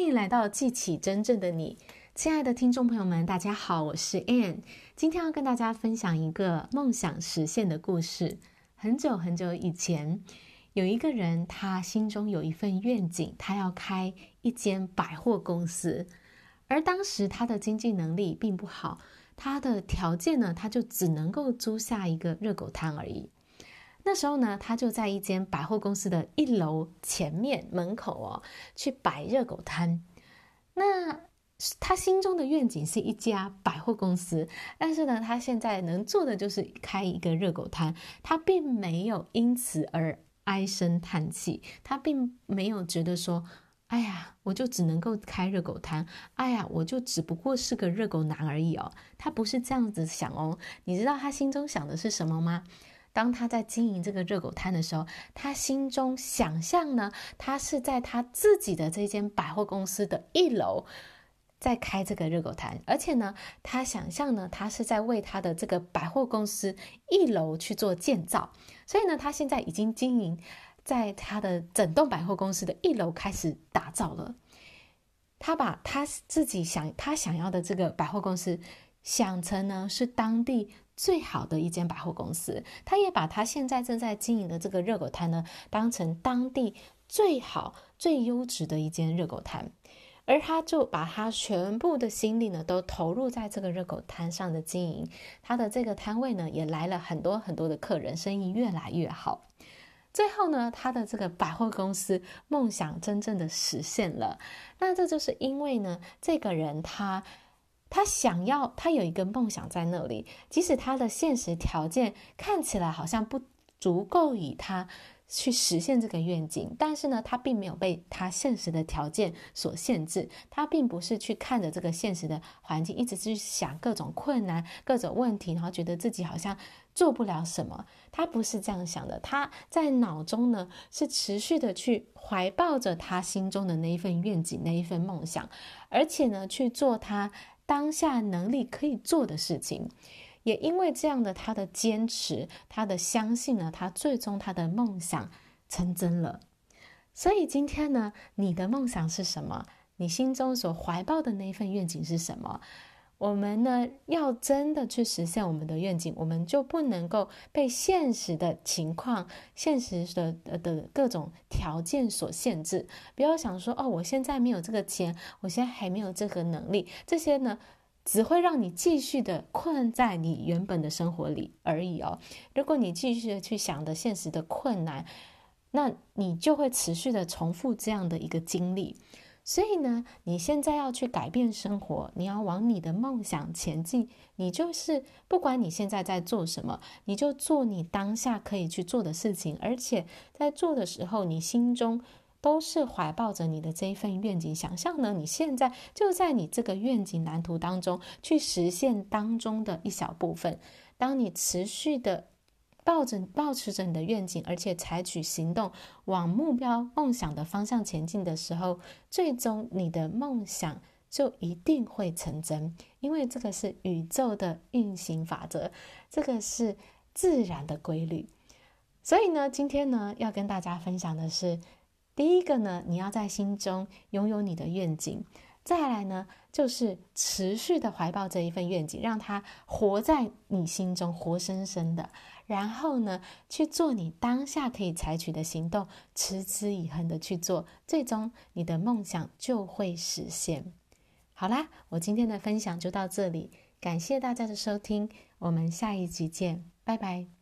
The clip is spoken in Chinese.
欢迎来到记起真正的你，亲爱的听众朋友们，大家好，我是 Ann，今天要跟大家分享一个梦想实现的故事。很久很久以前，有一个人，他心中有一份愿景，他要开一间百货公司，而当时他的经济能力并不好，他的条件呢，他就只能够租下一个热狗摊而已。那时候呢，他就在一间百货公司的一楼前面门口哦，去摆热狗摊。那他心中的愿景是一家百货公司，但是呢，他现在能做的就是开一个热狗摊。他并没有因此而唉声叹气，他并没有觉得说：“哎呀，我就只能够开热狗摊，哎呀，我就只不过是个热狗男而已哦。”他不是这样子想哦。你知道他心中想的是什么吗？当他在经营这个热狗摊的时候，他心中想象呢，他是在他自己的这间百货公司的一楼在开这个热狗摊，而且呢，他想象呢，他是在为他的这个百货公司一楼去做建造，所以呢，他现在已经经营在他的整栋百货公司的一楼开始打造了。他把他自己想他想要的这个百货公司想成呢是当地。最好的一间百货公司，他也把他现在正在经营的这个热狗摊呢，当成当地最好、最优质的一间热狗摊，而他就把他全部的心力呢，都投入在这个热狗摊上的经营。他的这个摊位呢，也来了很多很多的客人，生意越来越好。最后呢，他的这个百货公司梦想真正的实现了。那这就是因为呢，这个人他。他想要，他有一个梦想在那里，即使他的现实条件看起来好像不足够以他去实现这个愿景，但是呢，他并没有被他现实的条件所限制。他并不是去看着这个现实的环境，一直去想各种困难、各种问题，然后觉得自己好像做不了什么。他不是这样想的，他在脑中呢是持续的去怀抱着他心中的那一份愿景、那一份梦想，而且呢去做他。当下能力可以做的事情，也因为这样的他的坚持，他的相信呢，他最终他的梦想成真了。所以今天呢，你的梦想是什么？你心中所怀抱的那一份愿景是什么？我们呢，要真的去实现我们的愿景，我们就不能够被现实的情况、现实的的的各种条件所限制。不要想说哦，我现在没有这个钱，我现在还没有这个能力，这些呢，只会让你继续的困在你原本的生活里而已哦。如果你继续的去想的现实的困难，那你就会持续的重复这样的一个经历。所以呢，你现在要去改变生活，你要往你的梦想前进。你就是不管你现在在做什么，你就做你当下可以去做的事情，而且在做的时候，你心中都是怀抱着你的这一份愿景。想象呢，你现在就在你这个愿景蓝图当中去实现当中的一小部分。当你持续的。抱着、抱持着你的愿景，而且采取行动往目标、梦想的方向前进的时候，最终你的梦想就一定会成真，因为这个是宇宙的运行法则，这个是自然的规律。所以呢，今天呢，要跟大家分享的是，第一个呢，你要在心中拥有你的愿景。再来呢，就是持续的怀抱这一份愿景，让它活在你心中，活生生的。然后呢，去做你当下可以采取的行动，持之以恒的去做，最终你的梦想就会实现。好啦，我今天的分享就到这里，感谢大家的收听，我们下一集见，拜拜。